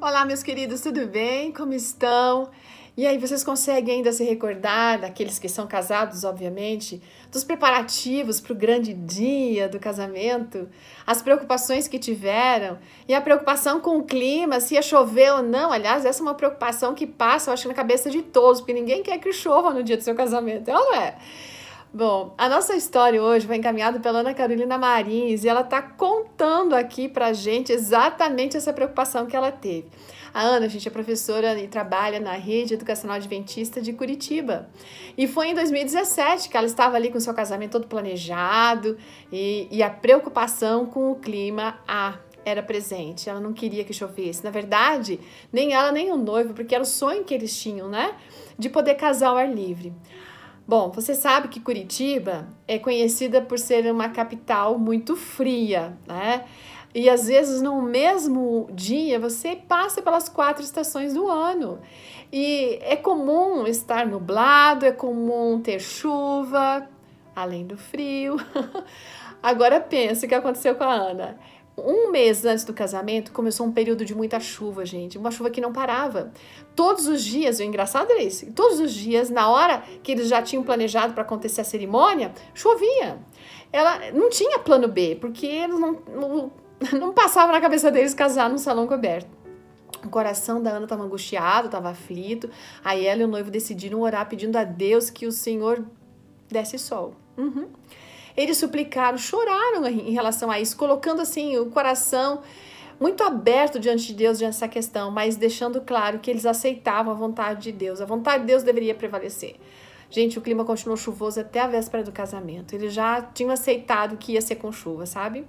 Olá, meus queridos, tudo bem? Como estão? E aí, vocês conseguem ainda se recordar daqueles que são casados, obviamente, dos preparativos para o grande dia do casamento, as preocupações que tiveram e a preocupação com o clima, se ia chover ou não. Aliás, essa é uma preocupação que passa, eu acho, na cabeça de todos, porque ninguém quer que chova no dia do seu casamento, é não é? Bom, a nossa história hoje foi encaminhada pela Ana Carolina Marins e ela está contando aqui para gente exatamente essa preocupação que ela teve. A Ana, gente, é professora e trabalha na Rede Educacional Adventista de Curitiba. E foi em 2017 que ela estava ali com seu casamento todo planejado e, e a preocupação com o clima a era presente. Ela não queria que chovesse. Na verdade, nem ela nem o noivo, porque era o sonho que eles tinham, né? De poder casar ao ar livre. Bom, você sabe que Curitiba é conhecida por ser uma capital muito fria, né? E às vezes no mesmo dia você passa pelas quatro estações do ano. E é comum estar nublado, é comum ter chuva, além do frio. Agora pensa o que aconteceu com a Ana um mês antes do casamento, começou um período de muita chuva, gente. Uma chuva que não parava. Todos os dias, o engraçado é isso, todos os dias, na hora que eles já tinham planejado para acontecer a cerimônia, chovia. Ela não tinha plano B, porque eles não, não, não passava na cabeça deles casar num salão coberto. O coração da Ana estava angustiado, estava aflito. Aí ela e o noivo decidiram orar pedindo a Deus que o Senhor desse sol. Uhum. Eles suplicaram, choraram em relação a isso, colocando assim o coração muito aberto diante de Deus diante dessa questão, mas deixando claro que eles aceitavam a vontade de Deus. A vontade de Deus deveria prevalecer. Gente, o clima continuou chuvoso até a véspera do casamento. Eles já tinham aceitado que ia ser com chuva, sabe?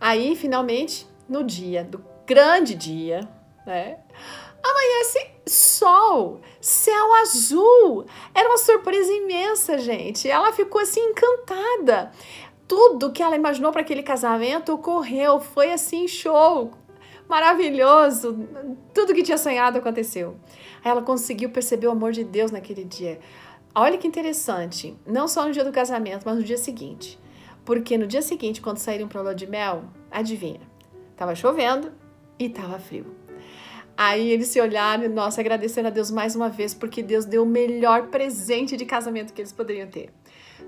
Aí, finalmente, no dia do grande dia, né? Amanhece sol, céu azul. Era uma surpresa imensa, gente. Ela ficou assim encantada. Tudo que ela imaginou para aquele casamento ocorreu. Foi assim show, maravilhoso. Tudo que tinha sonhado aconteceu. Ela conseguiu perceber o amor de Deus naquele dia. Olha que interessante. Não só no dia do casamento, mas no dia seguinte. Porque no dia seguinte, quando saíram para a lua de mel, adivinha? Tava chovendo e tava frio. Aí eles se olharam nossa, agradecendo a Deus mais uma vez, porque Deus deu o melhor presente de casamento que eles poderiam ter.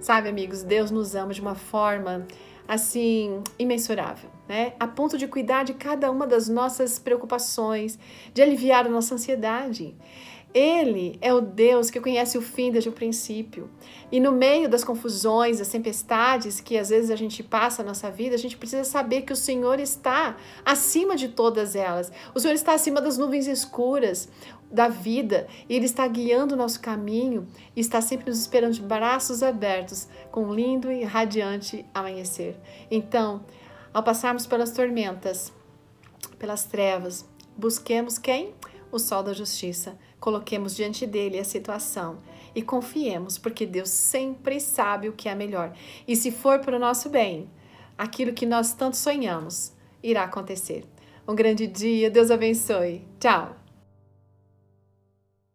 Sabe, amigos, Deus nos ama de uma forma assim imensurável, né? A ponto de cuidar de cada uma das nossas preocupações, de aliviar a nossa ansiedade. Ele é o Deus que conhece o fim desde o princípio. E no meio das confusões, das tempestades que às vezes a gente passa na nossa vida, a gente precisa saber que o Senhor está acima de todas elas. O Senhor está acima das nuvens escuras da vida e Ele está guiando o nosso caminho e está sempre nos esperando de braços abertos, com um lindo e radiante amanhecer. Então, ao passarmos pelas tormentas, pelas trevas, busquemos quem? O sol da justiça Coloquemos diante dele a situação e confiemos, porque Deus sempre sabe o que é melhor. E se for para o nosso bem, aquilo que nós tanto sonhamos irá acontecer. Um grande dia, Deus abençoe. Tchau!